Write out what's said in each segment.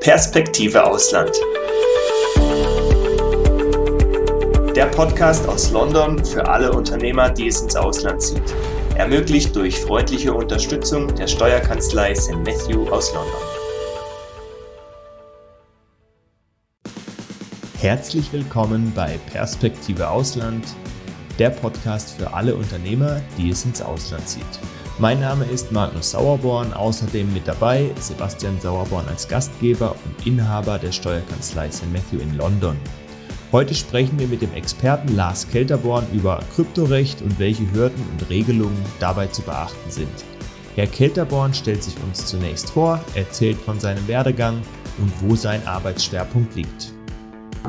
Perspektive Ausland. Der Podcast aus London für alle Unternehmer, die es ins Ausland zieht. Ermöglicht durch freundliche Unterstützung der Steuerkanzlei St. Matthew aus London. Herzlich willkommen bei Perspektive Ausland, der Podcast für alle Unternehmer, die es ins Ausland zieht. Mein Name ist Magnus Sauerborn, außerdem mit dabei Sebastian Sauerborn als Gastgeber und Inhaber der Steuerkanzlei St. Matthew in London. Heute sprechen wir mit dem Experten Lars Kelterborn über Kryptorecht und welche Hürden und Regelungen dabei zu beachten sind. Herr Kelterborn stellt sich uns zunächst vor, erzählt von seinem Werdegang und wo sein Arbeitsschwerpunkt liegt.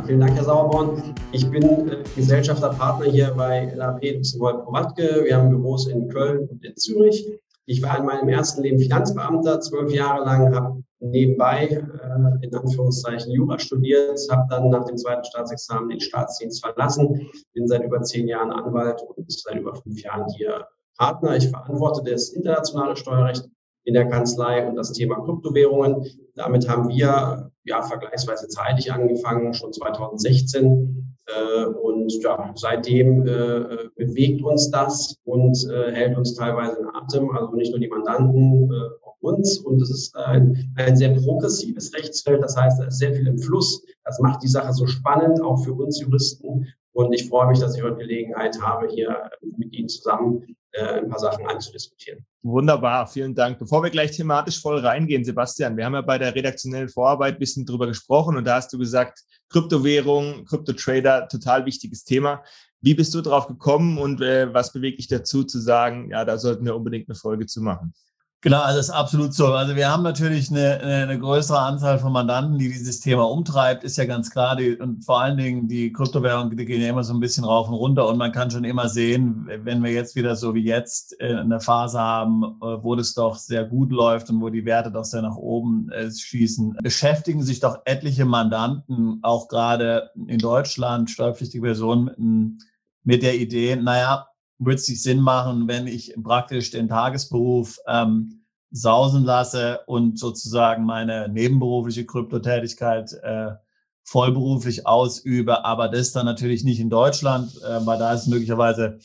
Vielen Dank, Herr Sauerborn. Ich bin äh, Gesellschafterpartner hier bei LAP Luxemburg Provatke. Wir haben Büros in Köln und in Zürich. Ich war in meinem ersten Leben Finanzbeamter, zwölf Jahre lang, habe nebenbei äh, in Anführungszeichen Jura studiert, habe dann nach dem zweiten Staatsexamen den Staatsdienst verlassen, bin seit über zehn Jahren Anwalt und seit über fünf Jahren hier Partner. Ich verantworte das internationale Steuerrecht in der Kanzlei und das Thema Kryptowährungen. Damit haben wir ja vergleichsweise zeitig angefangen, schon 2016. Äh, und ja, seitdem äh, bewegt uns das und äh, hält uns teilweise in Atem. Also nicht nur die Mandanten, äh, auch uns. Und es ist ein, ein sehr progressives Rechtsfeld. Das heißt, da ist sehr viel im Fluss. Das macht die Sache so spannend, auch für uns Juristen. Und ich freue mich, dass ich heute Gelegenheit habe, hier mit Ihnen zusammen ein paar Sachen anzudiskutieren. Wunderbar, vielen Dank. Bevor wir gleich thematisch voll reingehen, Sebastian, wir haben ja bei der redaktionellen Vorarbeit ein bisschen drüber gesprochen und da hast du gesagt, Kryptowährung, Kryptotrader, total wichtiges Thema. Wie bist du drauf gekommen und äh, was bewegt dich dazu zu sagen, ja, da sollten wir unbedingt eine Folge zu machen? Genau, also das ist absolut so. Also wir haben natürlich eine, eine größere Anzahl von Mandanten, die dieses Thema umtreibt, ist ja ganz klar. Die, und vor allen Dingen die Kryptowährungen, die gehen ja immer so ein bisschen rauf und runter. Und man kann schon immer sehen, wenn wir jetzt wieder so wie jetzt äh, eine Phase haben, äh, wo das doch sehr gut läuft und wo die Werte doch sehr nach oben äh, schießen, beschäftigen sich doch etliche Mandanten, auch gerade in Deutschland, steuerpflichtige Personen, mit der Idee, naja, würde es sich Sinn machen, wenn ich praktisch den Tagesberuf ähm, sausen lasse und sozusagen meine nebenberufliche Kryptotätigkeit äh, vollberuflich ausübe, aber das dann natürlich nicht in Deutschland, äh, weil da ist es möglicherweise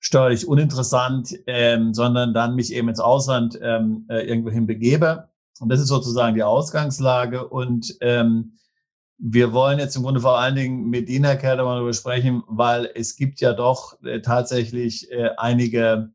steuerlich uninteressant, ähm, sondern dann mich eben ins Ausland ähm, äh, irgendwohin begebe. Und das ist sozusagen die Ausgangslage. Und ähm, wir wollen jetzt im Grunde vor allen Dingen mit Ihnen, Herr Kerr, darüber sprechen, weil es gibt ja doch äh, tatsächlich äh, einige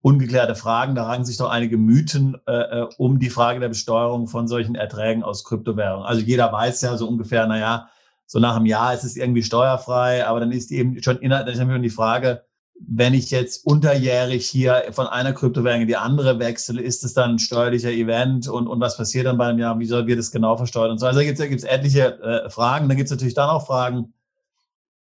ungeklärte Fragen. Da rangen sich doch einige Mythen äh, äh, um die Frage der Besteuerung von solchen Erträgen aus Kryptowährungen. Also jeder weiß ja so ungefähr, na ja, so nach einem Jahr ist es irgendwie steuerfrei, aber dann ist eben schon ist die Frage, wenn ich jetzt unterjährig hier von einer Kryptowährung in die andere wechsle, ist es dann ein steuerlicher Event und, und was passiert dann beim Jahr? Wie soll wir das genau versteuern? Und so. Also da gibt es etliche äh, Fragen. Dann gibt es natürlich dann auch Fragen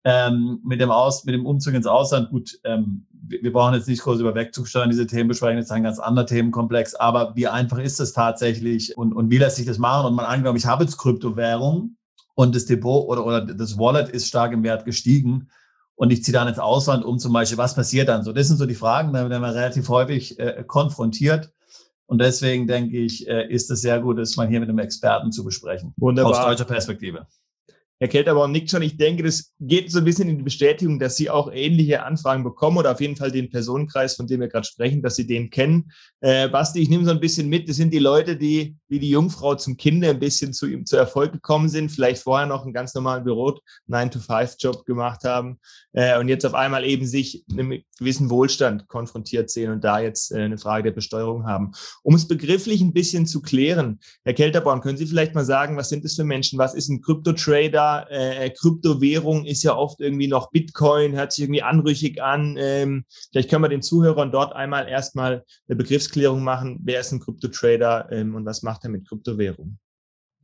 ähm, mit, dem Aus, mit dem Umzug ins Ausland. Gut, ähm, wir, wir brauchen jetzt nicht groß über Wegzugsteuern diese Themen besprechen, das ist ein ganz anderer Themenkomplex. Aber wie einfach ist es tatsächlich und, und wie lässt sich das machen? Und man angenommen, ich habe jetzt Kryptowährung und das Depot oder, oder das Wallet ist stark im Wert gestiegen und ich ziehe dann ins Ausland um zum Beispiel, was passiert dann so? Das sind so die Fragen, da werden wir relativ häufig äh, konfrontiert. Und deswegen denke ich, äh, ist es sehr gut, das mal hier mit einem Experten zu besprechen. Wunderbar. Aus deutscher Perspektive. Herr Kelterbaum nickt schon. Ich denke, das geht so ein bisschen in die Bestätigung, dass Sie auch ähnliche Anfragen bekommen oder auf jeden Fall den Personenkreis, von dem wir gerade sprechen, dass Sie den kennen. Äh, Basti, ich nehme so ein bisschen mit. Das sind die Leute, die wie die Jungfrau zum Kinder ein bisschen zu ihm zu Erfolg gekommen sind, vielleicht vorher noch einen ganz normalen Büro 9-to-5-Job gemacht haben äh, und jetzt auf einmal eben sich einem gewissen Wohlstand konfrontiert sehen und da jetzt äh, eine Frage der Besteuerung haben. Um es begrifflich ein bisschen zu klären, Herr Kelterborn, können Sie vielleicht mal sagen, was sind das für Menschen? Was ist ein Kryptotrader? äh, Kryptowährung ist ja oft irgendwie noch Bitcoin, hört sich irgendwie anrüchig an. Ähm, vielleicht können wir den Zuhörern dort einmal erstmal eine Begriffsklärung machen. Wer ist ein Kryptotrader ähm, und was macht er mit Kryptowährung?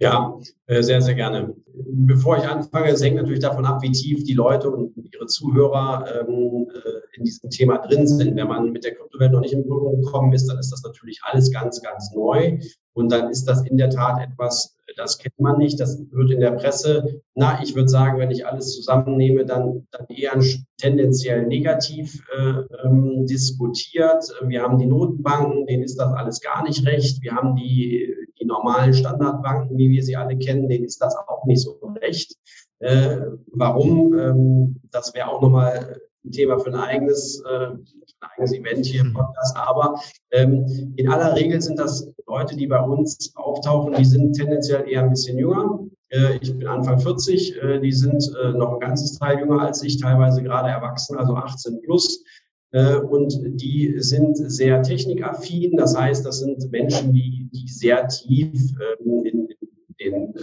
Ja, äh, sehr, sehr gerne. Bevor ich anfange, es hängt natürlich davon ab, wie tief die Leute und ihre Zuhörer ähm, äh, in diesem Thema drin sind. Wenn man mit der Kryptowelt noch nicht in Berührung gekommen ist, dann ist das natürlich alles ganz, ganz neu. Und dann ist das in der Tat etwas, das kennt man nicht. Das wird in der Presse, na, ich würde sagen, wenn ich alles zusammennehme, dann, dann eher tendenziell negativ äh, ähm, diskutiert. Wir haben die Notenbanken, denen ist das alles gar nicht recht. Wir haben die, die normalen Standardbanken, wie wir sie alle kennen, denen ist das auch nicht so recht. Äh, warum? Ähm, das wäre auch nochmal ein Thema für ein eigenes, äh, ein eigenes Event hier im Podcast. Aber ähm, in aller Regel sind das Leute, die bei uns auftauchen, die sind tendenziell eher ein bisschen jünger. Äh, ich bin Anfang 40, äh, die sind äh, noch ein ganzes Teil jünger als ich, teilweise gerade erwachsen, also 18 plus. Und die sind sehr technikaffin. Das heißt, das sind Menschen, die, die sehr tief ähm, in, in den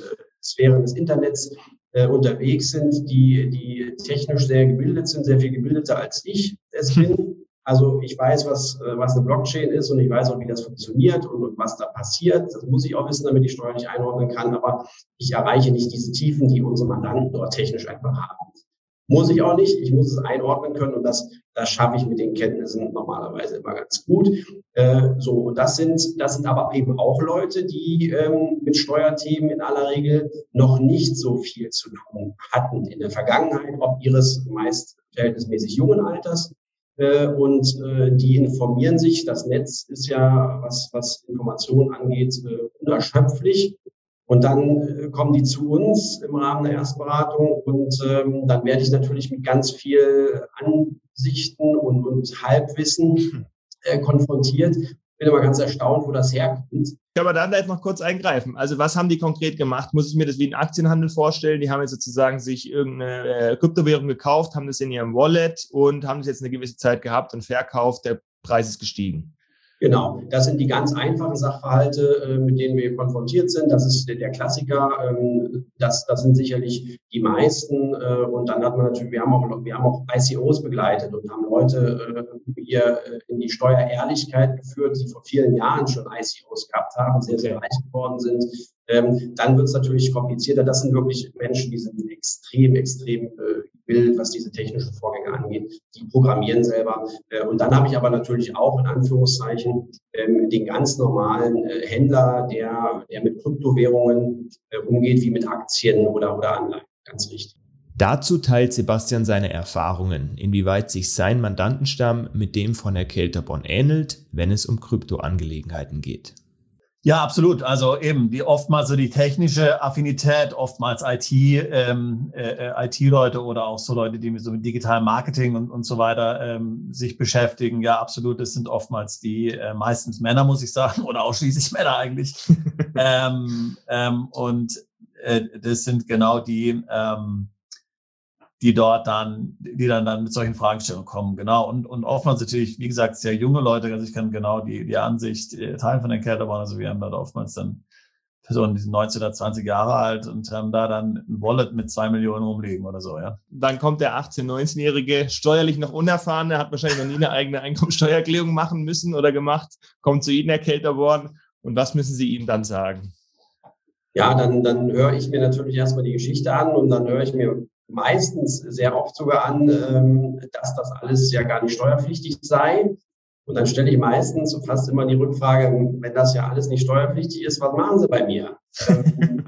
Sphären des Internets äh, unterwegs sind, die, die technisch sehr gebildet sind, sehr viel gebildeter als ich es bin. Also ich weiß, was, äh, was eine Blockchain ist und ich weiß auch, wie das funktioniert und, und was da passiert. Das muss ich auch wissen, damit ich steuerlich einordnen kann. Aber ich erreiche nicht diese Tiefen, die unsere Mandanten dort technisch einfach haben. Muss ich auch nicht. Ich muss es einordnen können und das, das schaffe ich mit den Kenntnissen normalerweise immer ganz gut. Äh, so, und das sind, das sind aber eben auch Leute, die ähm, mit Steuerthemen in aller Regel noch nicht so viel zu tun hatten in der Vergangenheit, ob ihres meist verhältnismäßig jungen Alters. Äh, und äh, die informieren sich. Das Netz ist ja, was, was Informationen angeht, äh, unerschöpflich. Und dann äh, kommen die zu uns im Rahmen der Erstberatung und ähm, dann werde ich natürlich mit ganz viel Ansichten und, und Halbwissen äh, konfrontiert. Bin immer ganz erstaunt, wo das herkommt. Kann man da vielleicht noch kurz eingreifen? Also was haben die konkret gemacht? Muss ich mir das wie ein Aktienhandel vorstellen? Die haben jetzt sozusagen sich irgendeine äh, Kryptowährung gekauft, haben das in ihrem Wallet und haben es jetzt eine gewisse Zeit gehabt und verkauft. Der Preis ist gestiegen. Genau, das sind die ganz einfachen Sachverhalte, äh, mit denen wir konfrontiert sind. Das ist der Klassiker. Ähm, das, das sind sicherlich die meisten. Äh, und dann hat man natürlich, wir haben auch, wir haben auch ICOs begleitet und haben Leute äh, hier in die Steuerehrlichkeit geführt, die vor vielen Jahren schon ICOs gehabt haben, sehr, sehr reich geworden sind. Ähm, dann wird es natürlich komplizierter. Das sind wirklich Menschen, die sind extrem, extrem Bild, was diese technischen Vorgänge angeht. Die programmieren selber. Äh, und dann habe ich aber natürlich auch in Anführungszeichen ähm, den ganz normalen äh, Händler, der, der mit Kryptowährungen äh, umgeht, wie mit Aktien oder, oder Anleihen. Ganz richtig. Dazu teilt Sebastian seine Erfahrungen, inwieweit sich sein Mandantenstamm mit dem von der Kelterbon ähnelt, wenn es um Kryptoangelegenheiten geht. Ja, absolut. Also eben die oftmals so die technische Affinität, oftmals IT, ähm, äh, IT-Leute oder auch so Leute, die mit so mit digitalem Marketing und, und so weiter ähm, sich beschäftigen. Ja, absolut. Das sind oftmals die äh, meistens Männer, muss ich sagen, oder ausschließlich Männer eigentlich. ähm, ähm, und äh, das sind genau die, ähm, die dort dann, die dann, dann mit solchen Fragestellungen kommen. Genau. Und, und oftmals natürlich, wie gesagt, sehr junge Leute, also ich kann genau die, die Ansicht teilen von den Kälterbahnen. Also wir haben dort oftmals dann Personen, die sind 19 oder 20 Jahre alt und haben da dann ein Wallet mit zwei Millionen rumliegen oder so, ja. Dann kommt der 18-, 19-Jährige, steuerlich noch unerfahrene, hat wahrscheinlich noch nie eine eigene Einkommensteuererklärung machen müssen oder gemacht, kommt zu Ihnen, Herr Kälterborn, und was müssen Sie ihm dann sagen? Ja, dann, dann höre ich mir natürlich erstmal die Geschichte an und dann höre ich mir meistens sehr oft sogar an, ähm, dass das alles ja gar nicht steuerpflichtig sei. Und dann stelle ich meistens fast immer die Rückfrage, wenn das ja alles nicht steuerpflichtig ist, was machen Sie bei mir?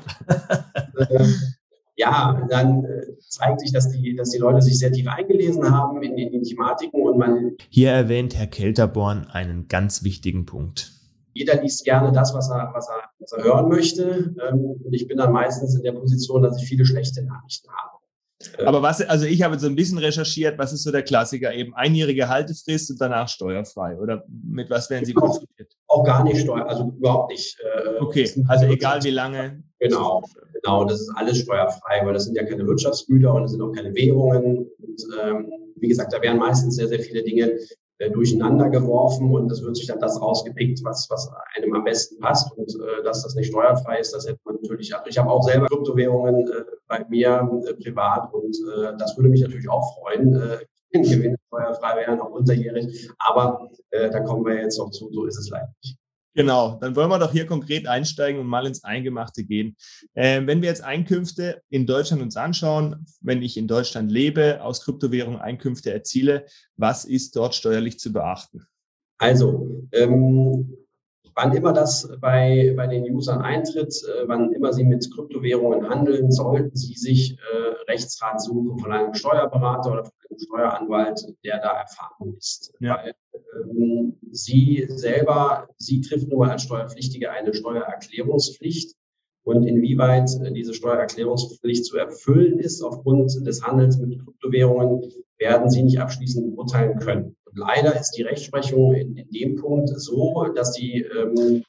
Ähm, äh, ja, dann äh, zeigt sich, dass die, dass die Leute sich sehr tief eingelesen haben in, in die Thematiken und man. Hier erwähnt Herr Kelterborn einen ganz wichtigen Punkt. Jeder liest gerne das, was er, was er, was er hören möchte. Ähm, und ich bin dann meistens in der Position, dass ich viele schlechte Nachrichten habe. Aber was, also ich habe so ein bisschen recherchiert, was ist so der Klassiker? Eben einjährige Haltefrist und danach steuerfrei. Oder mit was werden Sie konfrontiert? Auch gar nicht steuer, also überhaupt nicht. Äh, okay, also egal wie lange. Genau, genau, das ist alles steuerfrei, weil das sind ja keine Wirtschaftsgüter und es sind auch keine Währungen. Und ähm, wie gesagt, da werden meistens sehr, sehr viele Dinge äh, durcheinander geworfen und es wird sich dann das rausgepickt, was, was einem am besten passt. Und äh, dass das nicht steuerfrei ist, das hätte man natürlich, also ich habe auch selber Kryptowährungen äh, bei mir äh, privat und äh, das würde mich natürlich auch freuen, äh, Gewinne steuerfrei wären, auch unterjährig, aber äh, da kommen wir jetzt noch zu, so ist es leider nicht. Genau, dann wollen wir doch hier konkret einsteigen und mal ins Eingemachte gehen. Ähm, wenn wir jetzt Einkünfte in Deutschland uns anschauen, wenn ich in Deutschland lebe, aus Kryptowährung Einkünfte erziele, was ist dort steuerlich zu beachten? Also, ähm, wann immer das bei, bei den Usern eintritt, äh, wann immer sie mit Kryptowährungen handeln, sollten sie sich äh, Rechtsrat suchen von einem Steuerberater oder von einem Steueranwalt, der da erfahren ist. Ja. Weil ähm, sie selber, sie trifft nur als Steuerpflichtige eine Steuererklärungspflicht. Und inwieweit äh, diese Steuererklärungspflicht zu erfüllen ist aufgrund des Handels mit Kryptowährungen, werden Sie nicht abschließend beurteilen können. Leider ist die Rechtsprechung in, in dem Punkt so, dass sie ähm,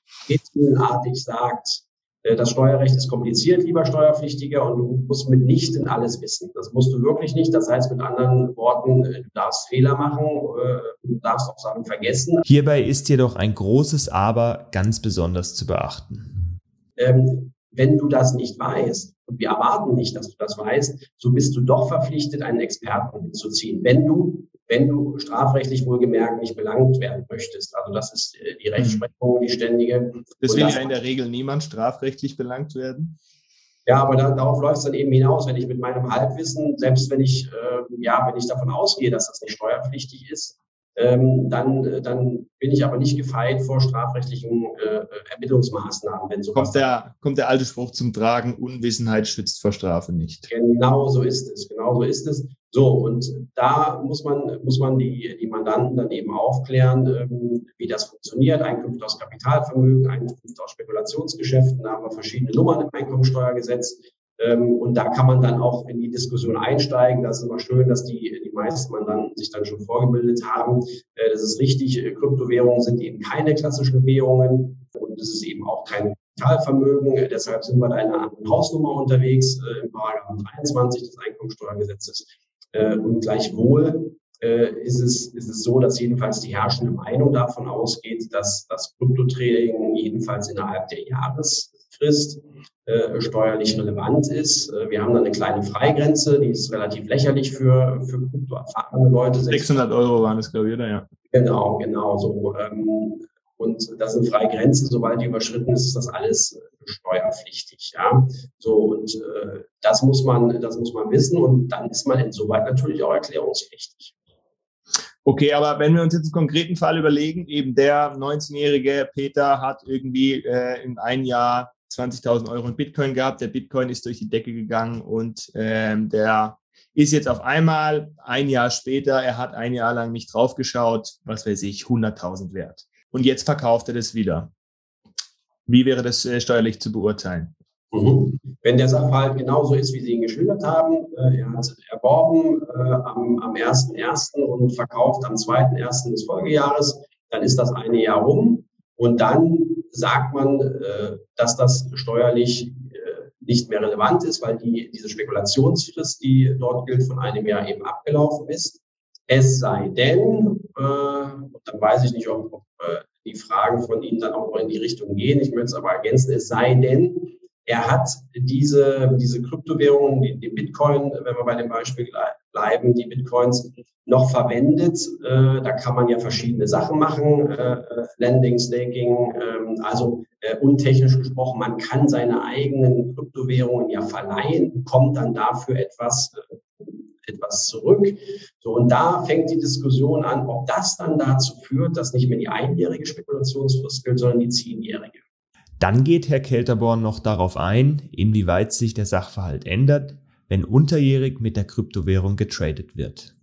sagt, äh, das Steuerrecht ist kompliziert, lieber Steuerpflichtiger, und du musst mitnichten alles wissen. Das musst du wirklich nicht. Das heißt mit anderen Worten, äh, du darfst Fehler machen, äh, du darfst auch Sachen vergessen. Hierbei ist jedoch ein großes Aber ganz besonders zu beachten. Ähm, wenn du das nicht weißt, und wir erwarten nicht, dass du das weißt, so bist du doch verpflichtet, einen Experten hinzuziehen, wenn du, wenn du strafrechtlich wohlgemerkt nicht belangt werden möchtest. Also das ist äh, die mhm. Rechtsprechung, die ständige. Das will ja in der Regel niemand strafrechtlich belangt werden. Ja, aber da, darauf läuft es dann eben hinaus, wenn ich mit meinem Halbwissen, selbst wenn ich, äh, ja, wenn ich davon ausgehe, dass das nicht steuerpflichtig ist, ähm, dann, äh, dann bin ich aber nicht gefeit vor strafrechtlichen äh, Ermittlungsmaßnahmen. Wenn sowas kommt, der, kommt der alte Spruch zum Tragen, Unwissenheit schützt vor Strafe nicht. Genau so ist es, genau so ist es. So, und da muss man, muss man die, die Mandanten dann eben aufklären, ähm, wie das funktioniert. Einkünfte aus Kapitalvermögen, Einkünfte aus Spekulationsgeschäften, da haben wir verschiedene Nummern im Einkommensteuergesetz. Ähm, und da kann man dann auch in die Diskussion einsteigen. Das ist immer schön, dass die, die meisten Mandanten sich dann schon vorgebildet haben. Äh, das ist richtig. Kryptowährungen sind eben keine klassischen Währungen und es ist eben auch kein Kapitalvermögen. Deshalb sind wir da in einer anderen Hausnummer unterwegs, äh, im Paragraphen 23 des Einkommensteuergesetzes. Äh, und gleichwohl ist es, ist es so, dass jedenfalls die herrschende Meinung davon ausgeht, dass das Kryptotrading jedenfalls innerhalb der Jahresfrist äh, steuerlich relevant ist. Äh, wir haben da eine kleine Freigrenze, die ist relativ lächerlich für, für kryptoerfahrene Leute. 600 Euro waren es, glaube ich, oder? Ja. Genau, genau so. Ähm, und das eine freie Grenze. Sobald die überschritten ist, ist das alles äh, steuerpflichtig. Ja, so und äh, das muss man, das muss man wissen und dann ist man insoweit natürlich auch erklärungspflichtig. Okay, aber wenn wir uns jetzt einen konkreten Fall überlegen, eben der 19-jährige Peter hat irgendwie äh, in einem Jahr 20.000 Euro in Bitcoin gehabt. Der Bitcoin ist durch die Decke gegangen und ähm, der ist jetzt auf einmal ein Jahr später, er hat ein Jahr lang nicht draufgeschaut, was weiß ich, 100.000 wert. Und jetzt verkauft er das wieder. Wie wäre das äh, steuerlich zu beurteilen? Mhm. Wenn der Sachverhalt genauso ist, wie Sie ihn geschildert haben, äh, er hat erworben äh, am, am 1.1. und verkauft am 2.1. des Folgejahres, dann ist das eine Jahr rum und dann sagt man, äh, dass das steuerlich äh, nicht mehr relevant ist, weil die, diese Spekulationsfrist, die dort gilt, von einem Jahr eben abgelaufen ist. Es sei denn, äh, dann weiß ich nicht, ob, ob äh, die Fragen von Ihnen dann auch in die Richtung gehen. Ich möchte es aber ergänzen, es sei denn, er hat diese, diese Kryptowährungen, die, die Bitcoin, wenn wir bei dem Beispiel bleiben, die Bitcoins noch verwendet. Äh, da kann man ja verschiedene Sachen machen, äh, äh Lending, Staking, äh, also äh, untechnisch gesprochen, man kann seine eigenen Kryptowährungen ja verleihen, bekommt dann dafür etwas, etwas zurück. So, und da fängt die Diskussion an, ob das dann dazu führt, dass nicht mehr die einjährige Spekulationsfrist gilt, sondern die zehnjährige. Dann geht Herr Kelterborn noch darauf ein, inwieweit sich der Sachverhalt ändert, wenn unterjährig mit der Kryptowährung getradet wird.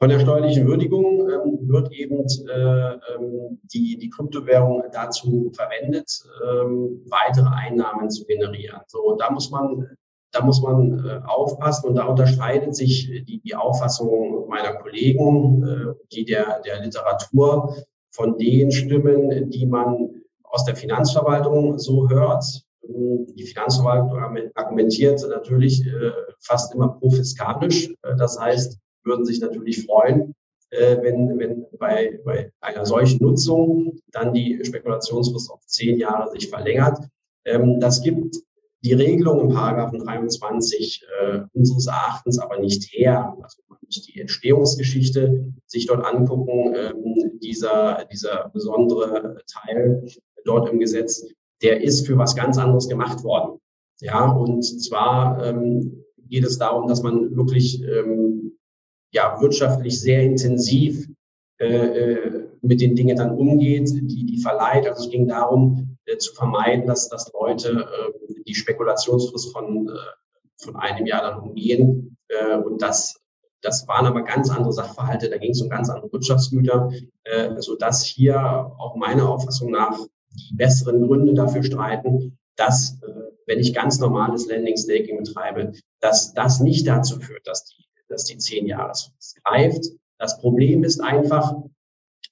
Von der steuerlichen Würdigung ähm, wird eben äh, ähm, die, die Kryptowährung dazu verwendet, ähm, weitere Einnahmen zu generieren. So, da muss man, da muss man äh, aufpassen und da unterscheidet sich die, die Auffassung meiner Kollegen, äh, die der, der Literatur von den Stimmen, die man aus der Finanzverwaltung so hört. Die Finanzverwaltung argumentiert natürlich äh, fast immer profiskalisch. Äh, das heißt, würden sich natürlich freuen, äh, wenn, wenn bei, bei einer solchen Nutzung dann die Spekulationsfrist auf zehn Jahre sich verlängert. Ähm, das gibt die Regelung im Paragraphen 23 äh, unseres Erachtens aber nicht her. Also man muss die Entstehungsgeschichte sich dort angucken. Ähm, dieser, dieser besondere Teil dort im Gesetz, der ist für was ganz anderes gemacht worden. Ja, und zwar ähm, geht es darum, dass man wirklich ähm, ja, wirtschaftlich sehr intensiv äh, äh, mit den Dingen dann umgeht, die, die verleiht. Also es ging darum, äh, zu vermeiden, dass, dass Leute äh, die Spekulationsfrist von, äh, von einem Jahr dann umgehen. Äh, und das das waren aber ganz andere Sachverhalte, da ging es um ganz andere Wirtschaftsgüter, äh, sodass hier auch meiner Auffassung nach die besseren Gründe dafür streiten, dass, äh, wenn ich ganz normales Lending Staking betreibe, dass das nicht dazu führt, dass die, dass die zehn Jahresfrist greift. Das Problem ist einfach,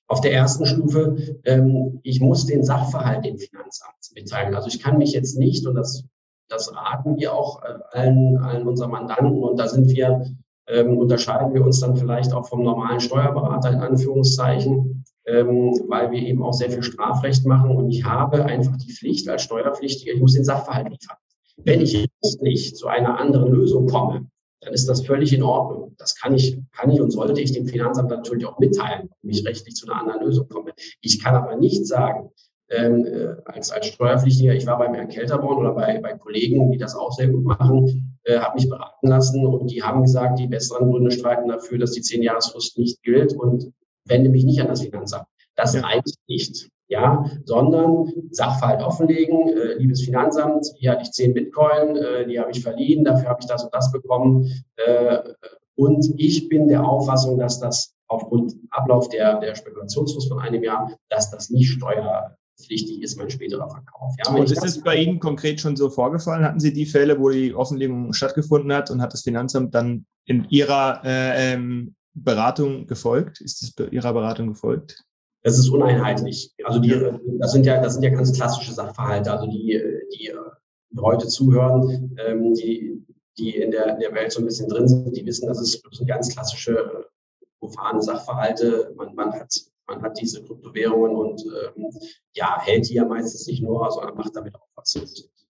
auf der ersten Stufe, ähm, ich muss den Sachverhalt dem Finanzamt mitteilen. Also ich kann mich jetzt nicht, und das, das raten wir auch äh, allen, allen unseren Mandanten, und da sind wir, ähm, unterscheiden wir uns dann vielleicht auch vom normalen Steuerberater in Anführungszeichen, ähm, weil wir eben auch sehr viel Strafrecht machen. Und ich habe einfach die Pflicht als Steuerpflichtiger, ich muss den Sachverhalt liefern. Wenn ich nicht zu einer anderen Lösung komme, dann ist das völlig in Ordnung. Das kann ich, kann ich und sollte ich dem Finanzamt natürlich auch mitteilen, wenn ich rechtlich zu einer anderen Lösung komme. Ich kann aber nicht sagen, ähm, äh, als, als Steuerpflichtiger, ich war beim Herrn Kelterborn oder bei, bei Kollegen, die das auch sehr gut machen, äh, habe mich beraten lassen und die haben gesagt, die besseren Gründe streiten dafür, dass die zehn Jahresfrist nicht gilt und wende mich nicht an das Finanzamt. Das ja. reicht nicht ja, sondern Sachverhalt offenlegen, äh, liebes Finanzamt, hier hatte ich zehn Bitcoin, äh, die habe ich verliehen, dafür habe ich das und das bekommen. Äh, und ich bin der Auffassung, dass das aufgrund Ablauf der, der Spekulationsfrist von einem Jahr, dass das nicht steuerpflichtig ist, mein späterer Verkauf. Ja, und ist es bei Ihnen konkret schon so vorgefallen? Hatten Sie die Fälle, wo die Offenlegung stattgefunden hat und hat das Finanzamt dann in Ihrer äh, ähm, Beratung gefolgt? Ist es Ihrer Beratung gefolgt? Das ist uneinheitlich. Also die, das sind ja, das sind ja ganz klassische Sachverhalte. Also die, die heute zuhören, ähm, die, die in der, in der Welt so ein bisschen drin sind, die wissen, das sind ganz klassische profane Sachverhalte. Man, man hat man hat diese Kryptowährungen und ähm, ja, hält die ja meistens nicht nur, sondern macht damit auch was.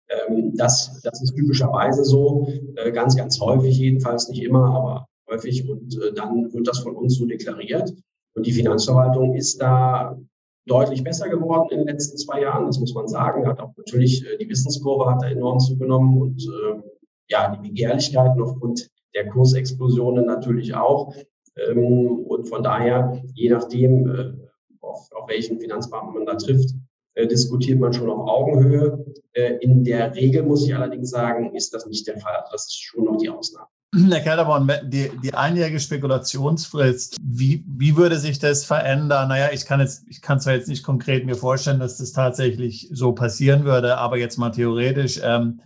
Ähm, das, das ist typischerweise so, äh, ganz, ganz häufig jedenfalls, nicht immer, aber häufig. Und äh, dann wird das von uns so deklariert. Und die Finanzverwaltung ist da deutlich besser geworden in den letzten zwei Jahren, das muss man sagen. Hat auch natürlich äh, die Wissenskurve hat da enorm zugenommen und äh, ja, die Begehrlichkeiten aufgrund der Kursexplosionen natürlich auch. Ähm, und von daher, je nachdem, äh, auf, auf welchen Finanzbeamten man da trifft, äh, diskutiert man schon auf Augenhöhe. Äh, in der Regel muss ich allerdings sagen, ist das nicht der Fall. Also das ist schon noch die Ausnahme. Herr Kelderborn, die, die einjährige Spekulationsfrist, wie, wie würde sich das verändern? Naja, ich kann jetzt, ich kann zwar jetzt nicht konkret mir vorstellen, dass das tatsächlich so passieren würde, aber jetzt mal theoretisch, ähm,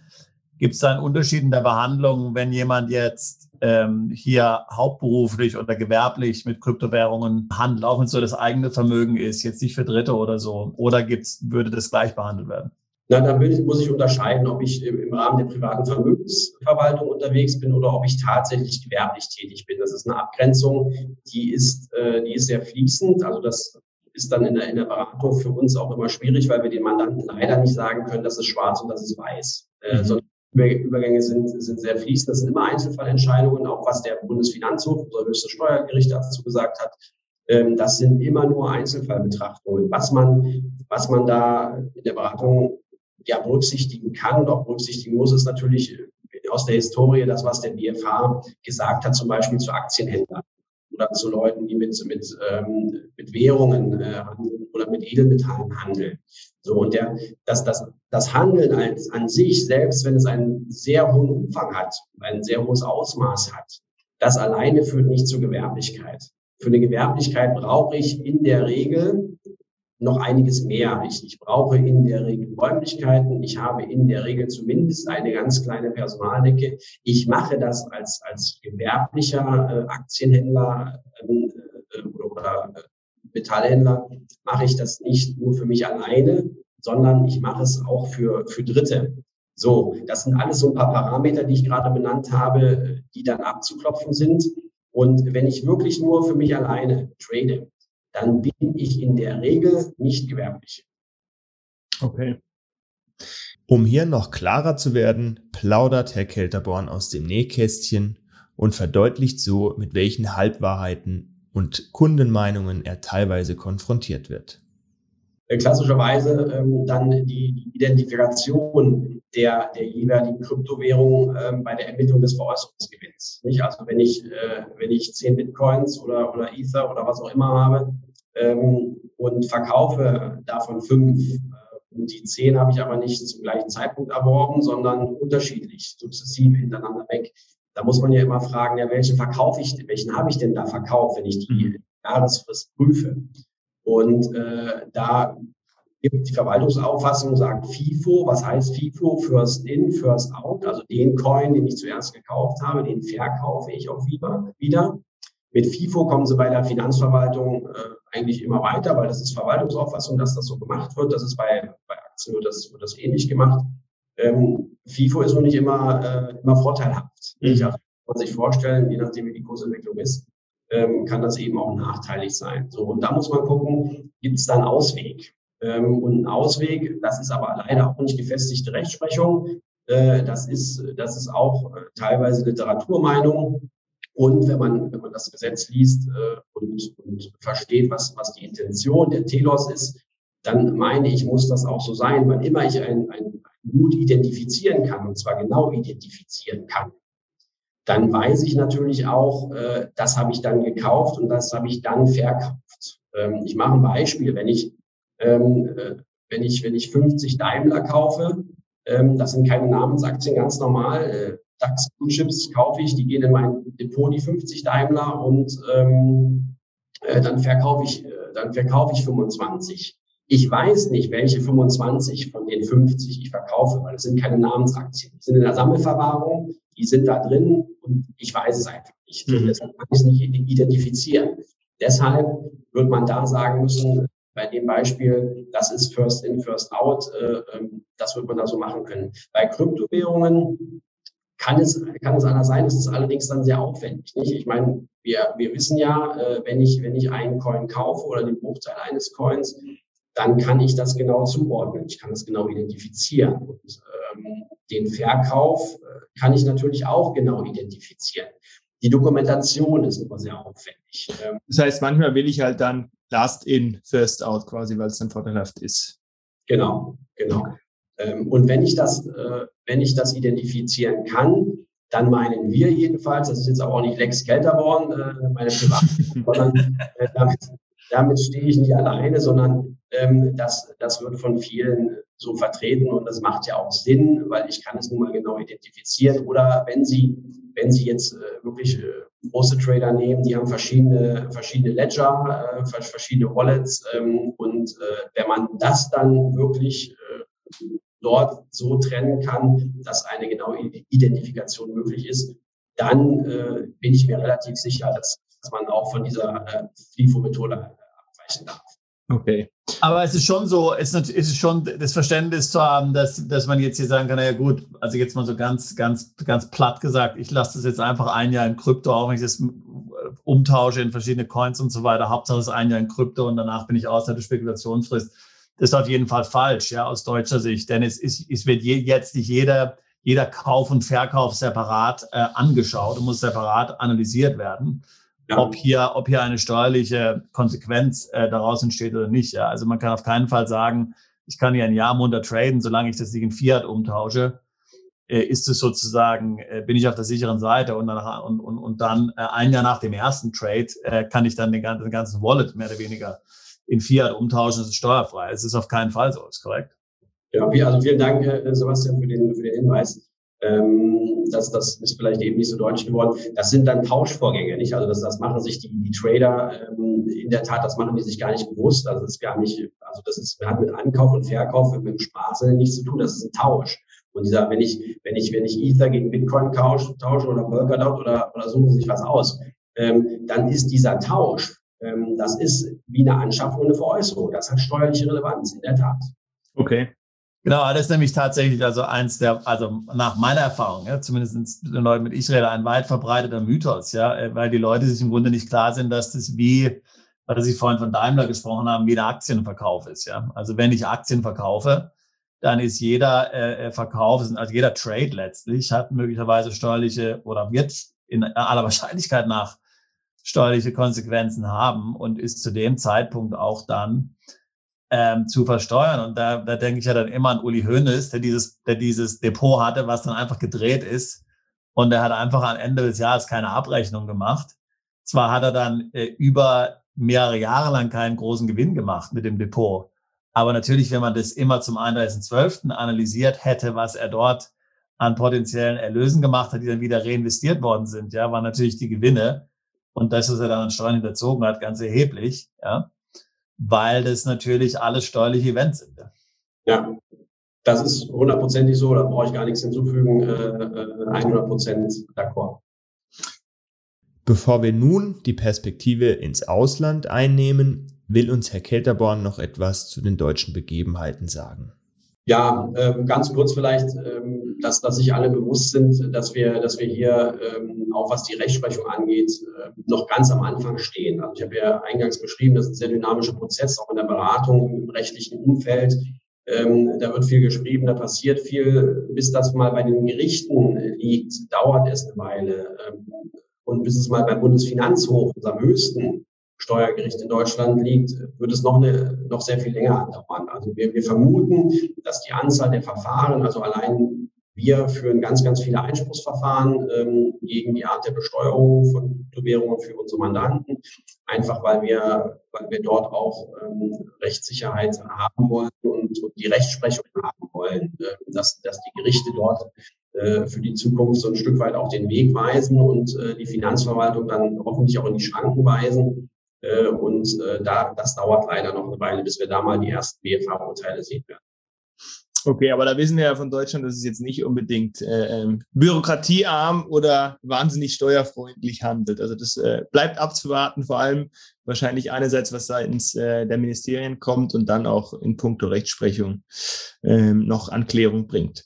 gibt es da einen Unterschied in der Behandlung, wenn jemand jetzt ähm, hier hauptberuflich oder gewerblich mit Kryptowährungen handelt, auch wenn es so das eigene Vermögen ist, jetzt nicht für Dritte oder so, oder gibt's, würde das gleich behandelt werden? Na, da muss ich unterscheiden, ob ich im Rahmen der privaten Vermögensverwaltung unterwegs bin oder ob ich tatsächlich gewerblich tätig bin. Das ist eine Abgrenzung, die ist, äh, die ist sehr fließend. Also das ist dann in der, in der Beratung für uns auch immer schwierig, weil wir den Mandanten leider nicht sagen können, das ist schwarz und das ist weiß. Äh, mhm. sondern Übergänge sind, sind sehr fließend. Das sind immer Einzelfallentscheidungen, auch was der Bundesfinanzhof, unser höchstes Steuergericht dazu gesagt hat. Ähm, das sind immer nur Einzelfallbetrachtungen. Was man, was man da in der Beratung ja berücksichtigen kann und auch berücksichtigen muss, ist natürlich aus der Historie das, was der BFH gesagt hat, zum Beispiel zu Aktienhändlern oder zu Leuten, die mit, mit, ähm, mit Währungen äh, oder mit Edelmetallen handeln. So, und der, das, das, das Handeln als, an sich, selbst wenn es einen sehr hohen Umfang hat, ein sehr hohes Ausmaß hat, das alleine führt nicht zur Gewerblichkeit. Für eine Gewerblichkeit brauche ich in der Regel noch einiges mehr. Ich, ich brauche in der Regel Räumlichkeiten. Ich habe in der Regel zumindest eine ganz kleine Personaldecke. Ich mache das als, als gewerblicher äh, Aktienhändler ähm, äh, oder, oder äh, Metallhändler, mache ich das nicht nur für mich alleine, sondern ich mache es auch für, für Dritte. So, das sind alles so ein paar Parameter, die ich gerade benannt habe, die dann abzuklopfen sind. Und wenn ich wirklich nur für mich alleine trade, dann bin ich in der Regel nicht gewerblich. Okay. Um hier noch klarer zu werden, plaudert Herr Kelterborn aus dem Nähkästchen und verdeutlicht so, mit welchen Halbwahrheiten und Kundenmeinungen er teilweise konfrontiert wird. Äh, klassischerweise ähm, dann die Identifikation der, der jeweiligen Kryptowährung ähm, bei der Ermittlung des Veräußerungsgewinns. Nicht? Also wenn ich, äh, wenn ich zehn Bitcoins oder, oder Ether oder was auch immer habe ähm, und verkaufe davon fünf, äh, und die zehn habe ich aber nicht zum gleichen Zeitpunkt erworben, sondern unterschiedlich, sukzessive hintereinander weg, da muss man ja immer fragen, ja, welchen verkaufe ich, welchen habe ich denn da verkauft, wenn ich die mhm. Jahresfrist prüfe? Und äh, da gibt die Verwaltungsauffassung, sagt FIFO. Was heißt FIFO? First in, first out. Also den Coin, den ich zuerst gekauft habe, den verkaufe ich auch wieder. wieder. Mit FIFO kommen Sie bei der Finanzverwaltung äh, eigentlich immer weiter, weil das ist Verwaltungsauffassung, dass das so gemacht wird. Das ist bei, bei Aktien wird das, wird das ähnlich gemacht. Ähm, FIFO ist nur nicht immer, äh, immer vorteilhaft. Mhm. Ich, kann man sich vorstellen, je nachdem wie die Kursentwicklung ist, ähm, kann das eben auch nachteilig sein. So, und da muss man gucken, gibt es da einen Ausweg? Ähm, und ein Ausweg, das ist aber leider auch nicht gefestigte Rechtsprechung. Äh, das ist, das ist auch äh, teilweise Literaturmeinung. Und wenn man, wenn man das Gesetz liest äh, und, und versteht, was, was die Intention der Telos ist, dann meine ich, muss das auch so sein, weil immer ich ein, ein Gut identifizieren kann, und zwar genau identifizieren kann, dann weiß ich natürlich auch, äh, das habe ich dann gekauft und das habe ich dann verkauft. Ähm, ich mache ein Beispiel, wenn ich ähm, äh, wenn ich, wenn ich 50 Daimler kaufe, ähm, das sind keine Namensaktien, ganz normal. Äh, DAX Blue Chips kaufe ich, die gehen in mein Depot, die 50 Daimler, und ähm, äh, dann verkaufe ich, äh, dann verkaufe ich 25. Ich weiß nicht, welche 25 von den 50 ich verkaufe, weil es sind keine Namensaktien. Die sind in der Sammelverwahrung, die sind da drin und ich weiß es einfach nicht. Mhm. Deshalb kann ich es nicht identifizieren. Deshalb wird man da sagen müssen, bei dem Beispiel, das ist First in, First out, äh, ähm, das wird man da so machen können. Bei Kryptowährungen kann es, kann es anders sein, es ist allerdings dann sehr aufwendig. Nicht? Ich meine, wir, wir wissen ja, äh, wenn, ich, wenn ich einen Coin kaufe oder den Bruchteil eines Coins, dann kann ich das genau zuordnen. Ich kann das genau identifizieren. Und ähm, den Verkauf äh, kann ich natürlich auch genau identifizieren. Die Dokumentation ist immer sehr aufwendig. Ähm, das heißt, manchmal will ich halt dann Last in, First out quasi, weil es dann vorteilhaft ist. Genau, genau. Ähm, und wenn ich das, äh, wenn ich das identifizieren kann, dann meinen wir jedenfalls, das ist jetzt aber auch nicht Lex Kelterborn, äh, meine Privat, sondern äh, damit, damit stehe ich nicht alleine, sondern ähm, das, das wird von vielen so vertreten und das macht ja auch Sinn, weil ich kann es nun mal genau identifizieren. Oder wenn Sie, wenn Sie jetzt äh, wirklich äh, große Trader nehmen, die haben verschiedene, verschiedene Ledger, äh, verschiedene Wallets ähm, und äh, wenn man das dann wirklich äh, dort so trennen kann, dass eine genaue Identifikation möglich ist, dann äh, bin ich mir relativ sicher, dass, dass man auch von dieser FIFO-Methode abweichen darf. Okay. Aber es ist schon so, es ist schon das Verständnis zu haben, dass, dass man jetzt hier sagen kann, naja gut, also jetzt mal so ganz, ganz, ganz platt gesagt, ich lasse das jetzt einfach ein Jahr in Krypto, auch wenn ich das umtausche in verschiedene Coins und so weiter. Hauptsache es ist ein Jahr in Krypto und danach bin ich außer der Spekulationsfrist. Das ist auf jeden Fall falsch, ja, aus deutscher Sicht. Denn es, ist, es wird je, jetzt nicht jeder, jeder Kauf und Verkauf separat äh, angeschaut und muss separat analysiert werden ja. ob, hier, ob hier eine steuerliche Konsequenz äh, daraus entsteht oder nicht. Ja. Also man kann auf keinen Fall sagen, ich kann hier ein Jahr munter traden, solange ich das nicht in Fiat umtausche, äh, ist es sozusagen, äh, bin ich auf der sicheren Seite und dann, und, und, und dann äh, ein Jahr nach dem ersten Trade äh, kann ich dann den ganzen, den ganzen Wallet mehr oder weniger in Fiat umtauschen, das ist steuerfrei. Es ist auf keinen Fall so, ist korrekt. Ja, also vielen Dank, äh, Sebastian, für den, für den Hinweis. Ähm, das, das ist vielleicht eben nicht so deutlich geworden. Das sind dann Tauschvorgänge, nicht? Also das, das machen sich die, die Trader ähm, in der Tat, das machen die sich gar nicht bewusst. Also das ist gar nicht, also das ist, hat mit Ankauf und Verkauf mit dem Spaß nichts zu tun. Das ist ein Tausch. Und dieser, wenn ich, wenn ich, wenn ich Ether gegen Bitcoin tausche, tausche oder Polkadot oder, oder suchen sich was aus, ähm, dann ist dieser Tausch, ähm, das ist wie eine Anschaffung, eine Veräußerung. Das hat steuerliche Relevanz, in der Tat. Okay. Genau, das ist nämlich tatsächlich also eins der, also nach meiner Erfahrung, ja, zumindest den Leuten mit ich rede, ein weit verbreiteter Mythos, ja, äh, weil die Leute sich im Grunde nicht klar sind, dass das wie, weil Sie vorhin von Daimler gesprochen haben, wie ein Aktienverkauf ist, ja. Also wenn ich Aktien verkaufe, dann ist jeder äh, äh Verkauf, also jeder Trade letztlich hat möglicherweise steuerliche oder wird in aller Wahrscheinlichkeit nach steuerliche Konsequenzen haben und ist zu dem Zeitpunkt auch dann ähm, zu versteuern. Und da, da denke ich ja dann immer an Uli Hoeneß, der dieses, der dieses Depot hatte, was dann einfach gedreht ist. Und er hat einfach am Ende des Jahres keine Abrechnung gemacht. Zwar hat er dann äh, über mehrere Jahre lang keinen großen Gewinn gemacht mit dem Depot. Aber natürlich, wenn man das immer zum 31.12. analysiert hätte, was er dort an potenziellen Erlösen gemacht hat, die dann wieder reinvestiert worden sind, ja, waren natürlich die Gewinne. Und das, was er dann an Steuern hinterzogen hat, ganz erheblich, ja, weil das natürlich alles steuerliche Events sind. Ja, das ist hundertprozentig so, da brauche ich gar nichts hinzufügen, äh, 100 äh, Prozent d'accord. Bevor wir nun die Perspektive ins Ausland einnehmen, will uns Herr Kelterborn noch etwas zu den deutschen Begebenheiten sagen. Ja, äh, ganz kurz vielleicht, ähm, dass, dass sich alle bewusst sind, dass wir, dass wir hier ähm, auch was die Rechtsprechung angeht, äh, noch ganz am Anfang stehen. Also ich habe ja eingangs beschrieben, das ist ein sehr dynamischer Prozess, auch in der Beratung im rechtlichen Umfeld. Ähm, da wird viel geschrieben, da passiert viel. Bis das mal bei den Gerichten liegt, dauert es eine Weile. Ähm, und bis es mal beim Bundesfinanzhof, unserem höchsten Steuergericht in Deutschland liegt, wird es noch, eine, noch sehr viel länger andauern. Also wir, wir vermuten, dass die Anzahl der Verfahren, also allein wir führen ganz, ganz viele Einspruchsverfahren ähm, gegen die Art der Besteuerung von Kryptowährungen für unsere Mandanten, einfach weil wir, weil wir dort auch ähm, Rechtssicherheit haben wollen und, und, die Rechtsprechung haben wollen, äh, dass, dass die Gerichte dort äh, für die Zukunft so ein Stück weit auch den Weg weisen und äh, die Finanzverwaltung dann hoffentlich auch in die Schranken weisen. Äh, und äh, da, das dauert leider noch eine Weile, bis wir da mal die ersten BFH-Urteile sehen werden. Okay, aber da wissen wir ja von Deutschland, dass es jetzt nicht unbedingt äh, ähm, bürokratiearm oder wahnsinnig steuerfreundlich handelt. Also das äh, bleibt abzuwarten, vor allem wahrscheinlich einerseits, was seitens äh, der Ministerien kommt und dann auch in puncto Rechtsprechung ähm, noch Anklärung bringt.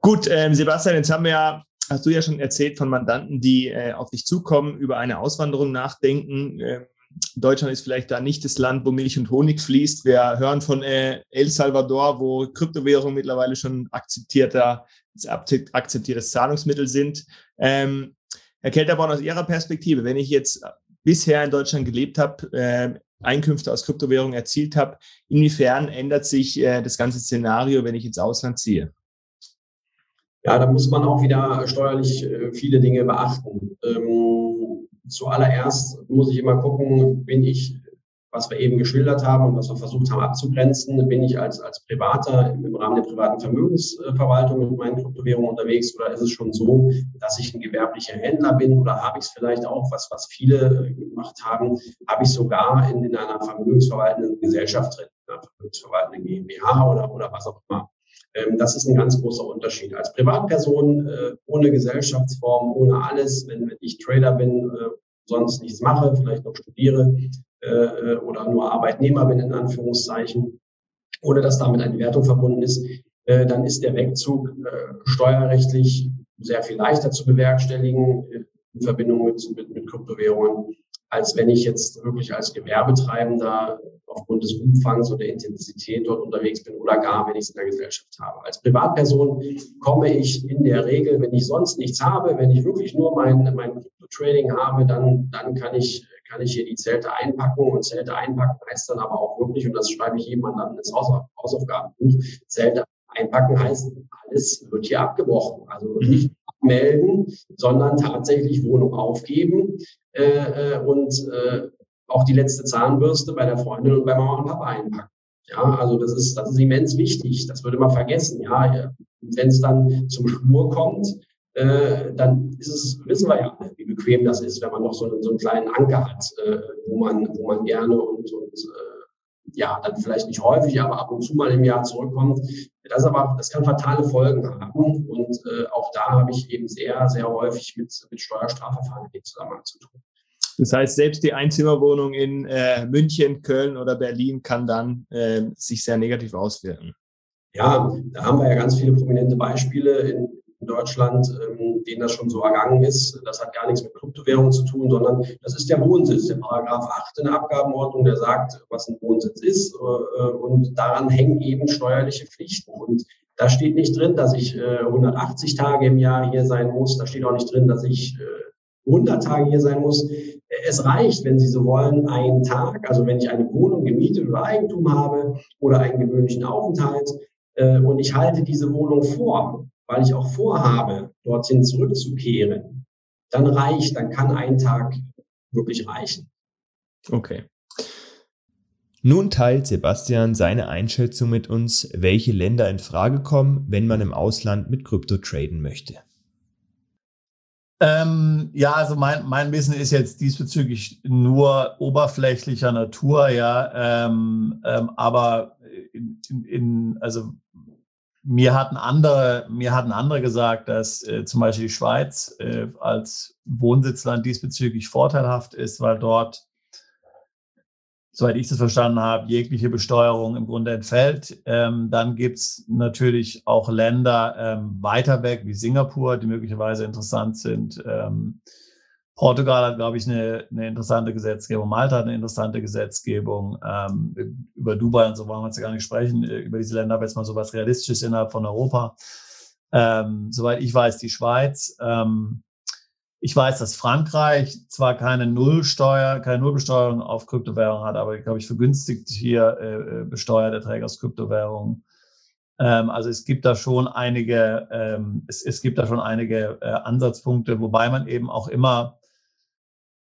Gut, ähm, Sebastian, jetzt haben wir ja, hast du ja schon erzählt von Mandanten, die äh, auf dich zukommen, über eine Auswanderung nachdenken. Äh, Deutschland ist vielleicht da nicht das Land, wo Milch und Honig fließt. Wir hören von äh, El Salvador, wo Kryptowährungen mittlerweile schon akzeptierter, akzeptiertes Zahlungsmittel sind. Ähm, Herr Kelterborn, aus Ihrer Perspektive, wenn ich jetzt bisher in Deutschland gelebt habe, äh, Einkünfte aus Kryptowährungen erzielt habe, inwiefern ändert sich äh, das ganze Szenario, wenn ich ins Ausland ziehe? Ja, da muss man auch wieder steuerlich äh, viele Dinge beachten. Ähm, zuallererst muss ich immer gucken, bin ich, was wir eben geschildert haben und was wir versucht haben abzugrenzen, bin ich als, als Privater im Rahmen der privaten Vermögensverwaltung mit meinen Kryptowährungen unterwegs oder ist es schon so, dass ich ein gewerblicher Händler bin oder habe ich es vielleicht auch, was, was viele gemacht haben, habe ich sogar in, in einer vermögensverwaltenden Gesellschaft drin, einer vermögensverwaltenden GmbH oder, oder was auch immer. Ähm, das ist ein ganz großer Unterschied. Als Privatperson äh, ohne Gesellschaftsform, ohne alles, wenn, ich Trader bin, äh, sonst nichts mache, vielleicht noch studiere äh, oder nur Arbeitnehmer bin in Anführungszeichen, ohne dass damit eine Wertung verbunden ist, dann ist der Wegzug steuerrechtlich sehr viel leichter zu bewerkstelligen in Verbindung mit, mit, mit Kryptowährungen als wenn ich jetzt wirklich als Gewerbetreibender aufgrund des Umfangs oder der Intensität dort unterwegs bin oder gar, wenn ich es in der Gesellschaft habe. Als Privatperson komme ich in der Regel, wenn ich sonst nichts habe, wenn ich wirklich nur mein, mein Trading habe, dann, dann kann ich, kann ich hier die Zelte einpacken und Zelte einpacken heißt dann aber auch wirklich, und das schreibe ich jemand dann ins Hausaufgabenbuch, Zelte einpacken heißt, alles wird hier abgebrochen. Also mhm. nicht abmelden, sondern tatsächlich Wohnung aufgeben äh, äh, und äh, auch die letzte Zahnbürste bei der Freundin und bei Mama und Papa einpacken. Ja, also das ist, das ist immens wichtig. Das würde man vergessen. Ja, wenn es dann zum Schlur kommt, äh, dann ist es, wissen wir ja, wie bequem das ist, wenn man noch so einen, so einen kleinen Anker hat, äh, wo man, wo man gerne und, und äh, ja, dann vielleicht nicht häufig, aber ab und zu mal im Jahr zurückkommt. Das aber, das kann fatale Folgen haben. Und äh, auch da habe ich eben sehr, sehr häufig mit, mit Steuerstrafverfahren in Zusammenhang zu tun. Das heißt, selbst die Einzimmerwohnung in äh, München, Köln oder Berlin kann dann äh, sich sehr negativ auswirken. Ja, da haben wir ja ganz viele prominente Beispiele in, in Deutschland, ähm, denen das schon so ergangen ist. Das hat gar nichts mit Kryptowährungen zu tun, sondern das ist der Wohnsitz, der Paragraph 8 in der Abgabenordnung, der sagt, was ein Wohnsitz ist. Äh, und daran hängen eben steuerliche Pflichten. Und da steht nicht drin, dass ich äh, 180 Tage im Jahr hier sein muss. Da steht auch nicht drin, dass ich äh, 100 Tage hier sein muss. Es reicht, wenn Sie so wollen, ein Tag. Also wenn ich eine Wohnung gemietet oder Eigentum habe oder einen gewöhnlichen Aufenthalt äh, und ich halte diese Wohnung vor, weil ich auch vorhabe, dorthin zurückzukehren, dann reicht, dann kann ein Tag wirklich reichen. Okay. Nun teilt Sebastian seine Einschätzung mit uns, welche Länder in Frage kommen, wenn man im Ausland mit Krypto traden möchte. Ähm, ja, also mein, mein Wissen ist jetzt diesbezüglich nur oberflächlicher Natur, ja. Ähm, ähm, aber in, in, in, also mir hatten andere, mir hatten andere gesagt, dass äh, zum Beispiel die Schweiz äh, als Wohnsitzland diesbezüglich vorteilhaft ist, weil dort soweit ich das verstanden habe, jegliche Besteuerung im Grunde entfällt. Ähm, dann gibt es natürlich auch Länder ähm, weiter weg, wie Singapur, die möglicherweise interessant sind. Ähm, Portugal hat, glaube ich, eine, eine, interessante Gesetzgebung. Malta hat eine interessante Gesetzgebung. Ähm, über Dubai und so wollen wir jetzt gar nicht sprechen. Äh, über diese Länder, aber jetzt mal so was Realistisches innerhalb von Europa. Ähm, soweit ich weiß, die Schweiz. Ähm, ich weiß, dass Frankreich zwar keine Nullsteuer, keine Nullbesteuerung auf Kryptowährungen hat, aber glaube ich vergünstigt hier äh, äh, besteuert Erträge aus Kryptowährungen. Ähm, also es gibt da schon einige, ähm, es, es gibt da schon einige äh, Ansatzpunkte, wobei man eben auch immer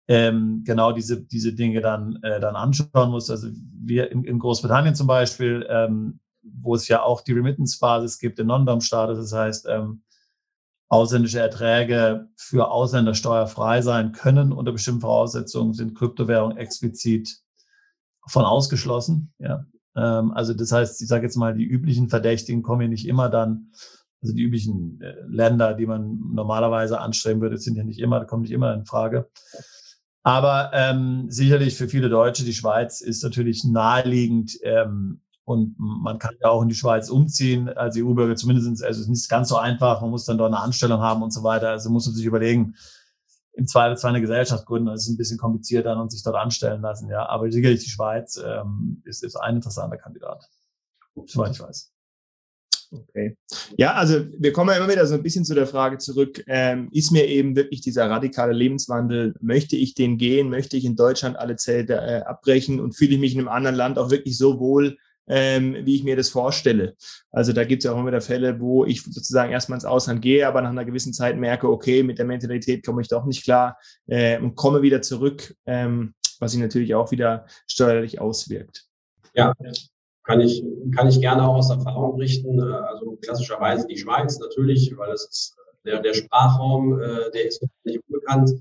ähm, genau diese, diese Dinge dann, äh, dann anschauen muss. Also wir in, in Großbritannien zum Beispiel, ähm, wo es ja auch die Remittance-Basis gibt in Non-Dom-Status, das heißt, ähm, ausländische Erträge für Ausländer steuerfrei sein können. Unter bestimmten Voraussetzungen sind Kryptowährungen explizit von ausgeschlossen. Ja. Ähm, also das heißt, ich sage jetzt mal, die üblichen Verdächtigen kommen ja nicht immer dann, also die üblichen äh, Länder, die man normalerweise anstreben würde, sind ja nicht immer, kommen nicht immer in Frage. Aber ähm, sicherlich für viele Deutsche, die Schweiz ist natürlich naheliegend, ähm, und man kann ja auch in die Schweiz umziehen als EU-Bürger, zumindest, also es ist nicht ganz so einfach, man muss dann dort eine Anstellung haben und so weiter. Also muss man sich überlegen, im Zweifelsfall eine Gesellschaft gründen, das ist ein bisschen komplizierter und sich dort anstellen lassen, ja. Aber sicherlich die Schweiz ähm, ist, ist ein interessanter Kandidat, soweit ich weiß. Okay. Ja, also wir kommen ja immer wieder so ein bisschen zu der Frage zurück, ähm, ist mir eben wirklich dieser radikale Lebenswandel, möchte ich den gehen, möchte ich in Deutschland alle Zelte äh, abbrechen und fühle ich mich in einem anderen Land auch wirklich so wohl, ähm, wie ich mir das vorstelle. Also da gibt es ja auch immer wieder Fälle, wo ich sozusagen erstmal ins Ausland gehe, aber nach einer gewissen Zeit merke, okay, mit der Mentalität komme ich doch nicht klar äh, und komme wieder zurück, ähm, was sich natürlich auch wieder steuerlich auswirkt. Ja, kann ich, kann ich gerne auch aus Erfahrung berichten. Äh, also klassischerweise die Schweiz natürlich, weil es ist äh, der, der Sprachraum, äh, der ist nicht unbekannt.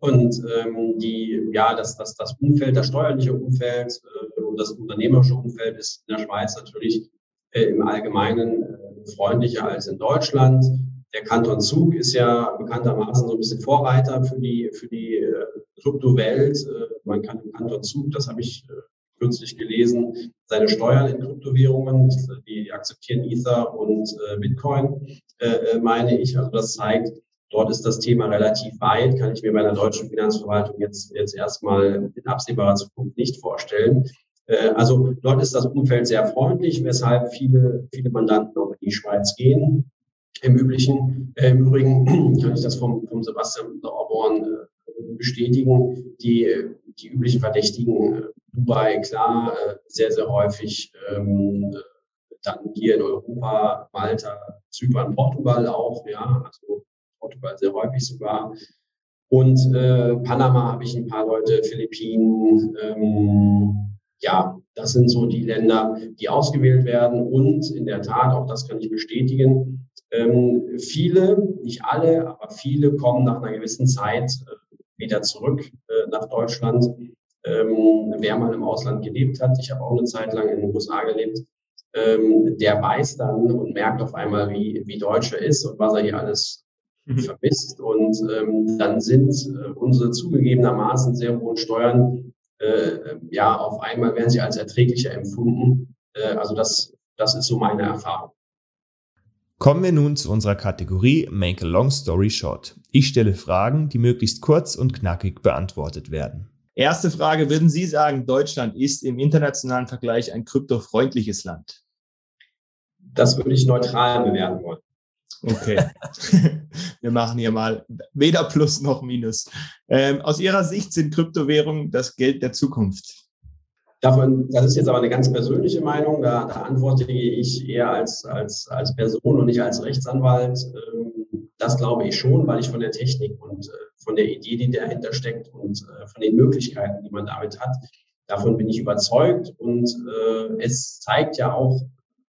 Und ähm, die, ja, das, das, das Umfeld, das steuerliche Umfeld und das unternehmerische Umfeld ist in der Schweiz natürlich äh, im Allgemeinen äh, freundlicher als in Deutschland. Der Kanton Zug ist ja bekanntermaßen so ein bisschen Vorreiter für die, für die äh, Kryptowelt. Äh, man kann im Kanton Zug, das habe ich kürzlich gelesen, seine Steuern in Kryptowährungen, die, akzeptieren Ether und äh, Bitcoin, äh, äh meine ich. Also das zeigt, Dort ist das Thema relativ weit, kann ich mir bei einer deutschen Finanzverwaltung jetzt, jetzt erstmal in absehbarer Zukunft nicht vorstellen. Äh, also dort ist das Umfeld sehr freundlich, weshalb viele, viele Mandanten auch in die Schweiz gehen. Im Üblichen, äh, im Übrigen kann ich das vom, vom Sebastian Orborn äh, bestätigen. Die, die üblichen Verdächtigen, äh, Dubai, klar, äh, sehr, sehr häufig. Ähm, dann hier in Europa, Malta, Zypern, Portugal auch, ja, also Portugal sehr häufig sogar. Und äh, Panama habe ich ein paar Leute, Philippinen. Ähm, ja, das sind so die Länder, die ausgewählt werden. Und in der Tat, auch das kann ich bestätigen, ähm, viele, nicht alle, aber viele kommen nach einer gewissen Zeit äh, wieder zurück äh, nach Deutschland. Ähm, wer mal im Ausland gelebt hat, ich habe auch eine Zeit lang in den USA gelebt, ähm, der weiß dann und merkt auf einmal, wie, wie Deutscher ist und was er hier alles Mhm. vermisst. Und ähm, dann sind äh, unsere zugegebenermaßen sehr hohen Steuern, äh, ja, auf einmal werden sie als erträglicher empfunden. Äh, also das, das ist so meine Erfahrung. Kommen wir nun zu unserer Kategorie Make a Long Story Short. Ich stelle Fragen, die möglichst kurz und knackig beantwortet werden. Erste Frage, würden Sie sagen, Deutschland ist im internationalen Vergleich ein kryptofreundliches Land? Das würde ich neutral bewerten wollen. Okay. Wir machen hier mal weder Plus noch Minus. Ähm, aus Ihrer Sicht sind Kryptowährungen das Geld der Zukunft? Davon, das ist jetzt aber eine ganz persönliche Meinung. Da, da antworte ich eher als, als, als Person und nicht als Rechtsanwalt. Ähm, das glaube ich schon, weil ich von der Technik und äh, von der Idee, die dahinter steckt und äh, von den Möglichkeiten, die man damit hat, Davon bin ich überzeugt und äh, es zeigt ja auch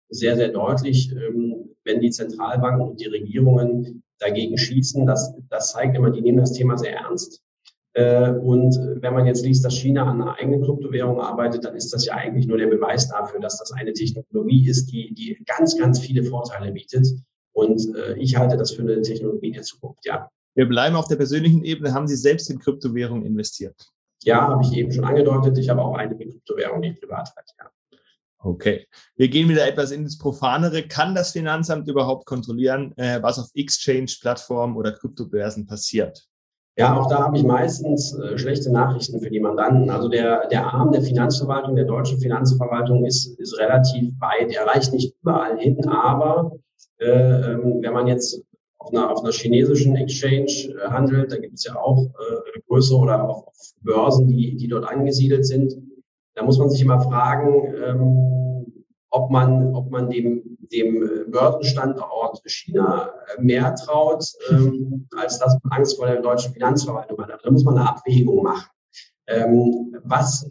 sehr, sehr deutlich, ähm, wenn die Zentralbanken und die Regierungen dagegen schießen, das, das zeigt immer, die nehmen das Thema sehr ernst. Und wenn man jetzt liest, dass China an einer eigenen Kryptowährung arbeitet, dann ist das ja eigentlich nur der Beweis dafür, dass das eine Technologie ist, die, die ganz, ganz viele Vorteile bietet. Und äh, ich halte das für eine Technologie der Zukunft, ja. Wir bleiben auf der persönlichen Ebene. Haben Sie selbst in Kryptowährungen investiert? Ja, habe ich eben schon angedeutet. Ich habe auch eine Kryptowährung, die ich privat halte, ja. Okay. Wir gehen wieder etwas ins Profanere. Kann das Finanzamt überhaupt kontrollieren, äh, was auf Exchange-Plattformen oder Kryptobörsen passiert? Ja, auch da habe ich meistens äh, schlechte Nachrichten für die Mandanten. Also der, der Arm der Finanzverwaltung, der deutschen Finanzverwaltung ist, ist relativ weit. Er reicht nicht überall hin, aber wenn man jetzt auf einer, auf einer chinesischen Exchange äh, handelt, da gibt es ja auch äh, größere oder auf Börsen, die, die dort angesiedelt sind, da muss man sich immer fragen, ähm, ob man, ob man dem, dem äh, Börsenstandort China äh, mehr traut, ähm, als dass man Angst vor der deutschen Finanzverwaltung hat. Da muss man eine Abwägung machen. Ähm, was,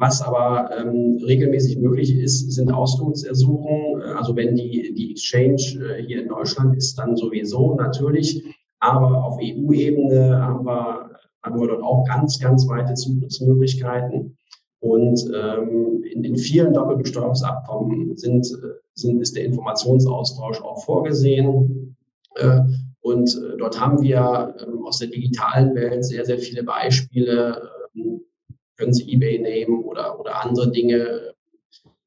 was aber ähm, regelmäßig möglich ist, sind Auskunftsersuchen. Also wenn die, die Exchange äh, hier in Deutschland ist, dann sowieso natürlich. Aber auf EU-Ebene haben wir, haben wir dort auch ganz, ganz weite Zugriffsmöglichkeiten. Und ähm, in, in vielen Doppelbesteuerungsabkommen sind, sind, ist der Informationsaustausch auch vorgesehen. Äh, und äh, dort haben wir äh, aus der digitalen Welt sehr, sehr viele Beispiele. Können Sie eBay nehmen oder, oder andere Dinge,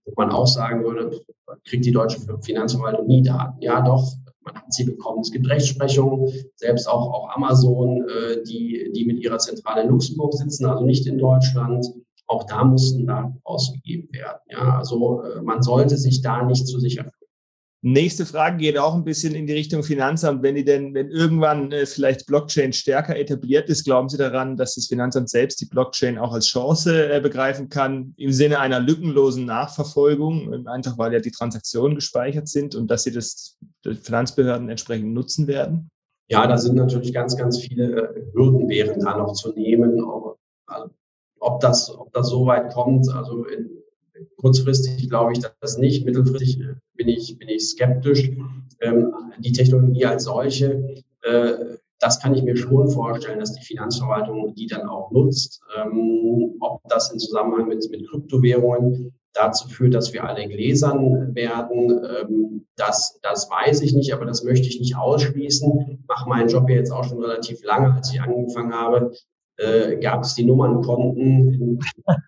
wo man auch sagen würde, kriegt die deutsche Finanzverwaltung nie Daten. Ja, doch, man hat sie bekommen. Es gibt Rechtsprechung, selbst auch, auch Amazon, äh, die, die mit ihrer Zentrale in Luxemburg sitzen, also nicht in Deutschland. Auch da mussten Daten ausgegeben werden. Ja, also äh, man sollte sich da nicht zu sicher. Nächste Frage geht auch ein bisschen in die Richtung Finanzamt. Wenn die denn, wenn irgendwann äh, vielleicht Blockchain stärker etabliert ist, glauben Sie daran, dass das Finanzamt selbst die Blockchain auch als Chance äh, begreifen kann, im Sinne einer lückenlosen Nachverfolgung, ähm, einfach weil ja die Transaktionen gespeichert sind und dass sie das Finanzbehörden entsprechend nutzen werden? Ja, da sind natürlich ganz, ganz viele Hürden wären da noch zu nehmen. Also ob das, ob das so weit kommt, also in, kurzfristig glaube ich das nicht. Mittelfristig bin ich, bin ich skeptisch. Ähm, die Technologie als solche, äh, das kann ich mir schon vorstellen, dass die Finanzverwaltung die dann auch nutzt. Ähm, ob das in Zusammenhang mit, mit Kryptowährungen dazu führt, dass wir alle gläsern werden, ähm, das, das weiß ich nicht, aber das möchte ich nicht ausschließen. Ich mache meinen Job ja jetzt auch schon relativ lange, als ich angefangen habe äh, gab es die Nummernkonten in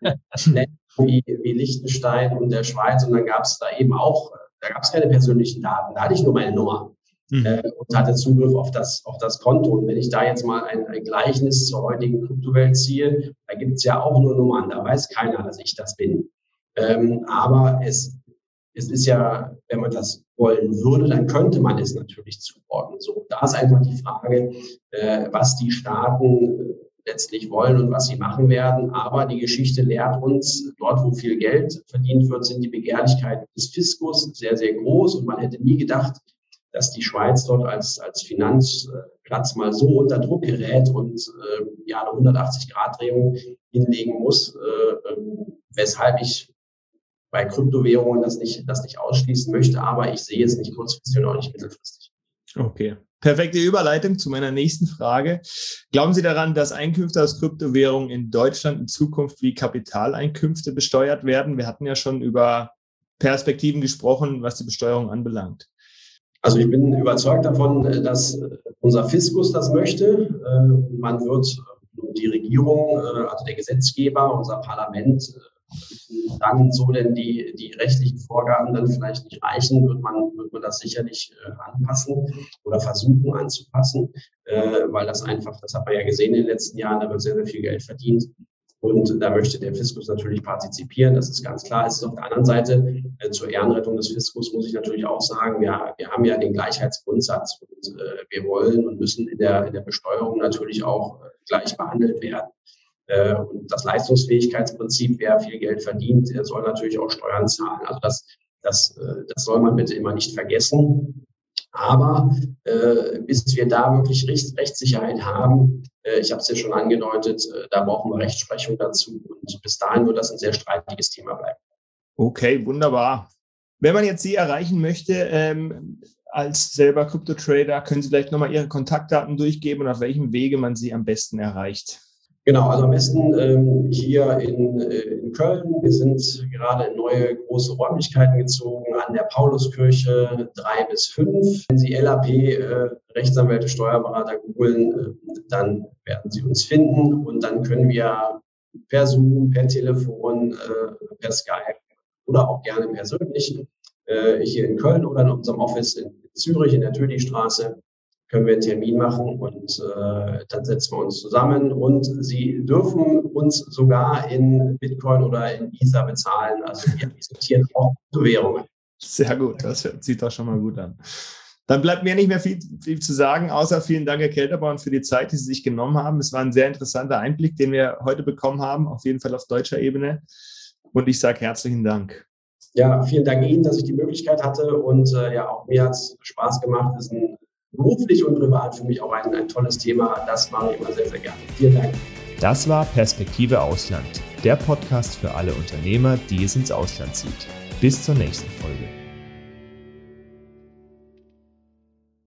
Ländern wie, wie Liechtenstein und der Schweiz und dann gab es da eben auch, da gab es keine persönlichen Daten, da hatte ich nur meine Nummer. Mhm. Äh, und hatte Zugriff auf das, auf das Konto. Und wenn ich da jetzt mal ein, ein Gleichnis zur heutigen Kryptowelt ziehe, da gibt es ja auch nur Nummern, da weiß keiner, dass ich das bin. Ähm, aber es, es ist ja, wenn man das wollen würde, dann könnte man es natürlich zuordnen. So, da ist einfach die Frage, äh, was die Staaten letztlich wollen und was sie machen werden. Aber die Geschichte lehrt uns, dort, wo viel Geld verdient wird, sind die Begehrlichkeiten des Fiskus sehr, sehr groß. Und man hätte nie gedacht, dass die Schweiz dort als, als Finanzplatz mal so unter Druck gerät und äh, ja eine 180-Grad-Drehung hinlegen muss, äh, äh, weshalb ich bei Kryptowährungen das nicht, das nicht ausschließen möchte. Aber ich sehe es nicht kurzfristig und auch nicht mittelfristig. Okay. Perfekte Überleitung zu meiner nächsten Frage. Glauben Sie daran, dass Einkünfte aus Kryptowährungen in Deutschland in Zukunft wie Kapitaleinkünfte besteuert werden? Wir hatten ja schon über Perspektiven gesprochen, was die Besteuerung anbelangt. Also ich bin überzeugt davon, dass unser Fiskus das möchte. Äh, man wird die Regierung, äh, also der Gesetzgeber, unser Parlament dann so denn die, die rechtlichen Vorgaben dann vielleicht nicht reichen, wird man, wird man das sicherlich äh, anpassen oder versuchen anzupassen, äh, weil das einfach, das hat man ja gesehen in den letzten Jahren, da wird sehr, sehr viel Geld verdient. Und da möchte der Fiskus natürlich partizipieren, das ist ganz klar. Es ist auf der anderen Seite äh, zur Ehrenrettung des Fiskus muss ich natürlich auch sagen, ja, wir haben ja den Gleichheitsgrundsatz und äh, wir wollen und müssen in der, in der Besteuerung natürlich auch äh, gleich behandelt werden. Äh, und das Leistungsfähigkeitsprinzip, wer viel Geld verdient, der soll natürlich auch Steuern zahlen. Also das, das, äh, das soll man bitte immer nicht vergessen. Aber äh, bis wir da wirklich Recht, Rechtssicherheit haben, Äh, ich habe es ja schon angedeutet, äh, da brauchen wir Rechtsprechung dazu und bis dahin wird das ein sehr streitiges Thema bleiben. Okay, wunderbar. Wenn man jetzt Sie erreichen möchte, ähm, als selber Krypto-Trader, können Sie vielleicht nochmal Ihre Kontaktdaten durchgeben und auf welchem Wege man Sie am besten erreicht? Genau, also am besten ähm, hier in, äh, in Köln. Wir sind gerade in neue große Räumlichkeiten gezogen an der Pauluskirche drei bis fünf. Wenn Sie LAP, äh, Rechtsanwälte, Steuerberater googeln, äh, dann werden Sie uns finden und dann können wir per Zoom, per Telefon, äh, per Skype oder auch gerne persönlich äh, hier in Köln oder in unserem Office in Zürich in der Tödi-Straße können wir einen Termin machen und äh, dann setzen wir uns zusammen und Sie dürfen uns sogar in Bitcoin oder in ISA bezahlen. Also wir diskutieren auch Währungen. Sehr gut, das sieht doch schon mal gut an. Dann bleibt mir nicht mehr viel, viel, zu sagen, außer vielen Dank, Herr Kelterborn, für die Zeit, die Sie sich genommen haben. Es war ein sehr interessanter Einblick, den wir heute bekommen haben, auf jeden Fall auf deutscher Ebene. Und ich sage herzlichen Dank. Ja, vielen Dank Ihnen, dass ich die Möglichkeit hatte und äh, ja, auch mir hat es Spaß gemacht. Es ist ein, beruflich und privat für mich auch ein, ein tolles Thema. Das mache ich immer sehr, sehr gerne. Vielen Dank. Das war Perspektive Ausland, der Podcast für alle Unternehmer, die es ins Ausland zieht. Bis zur nächsten Folge.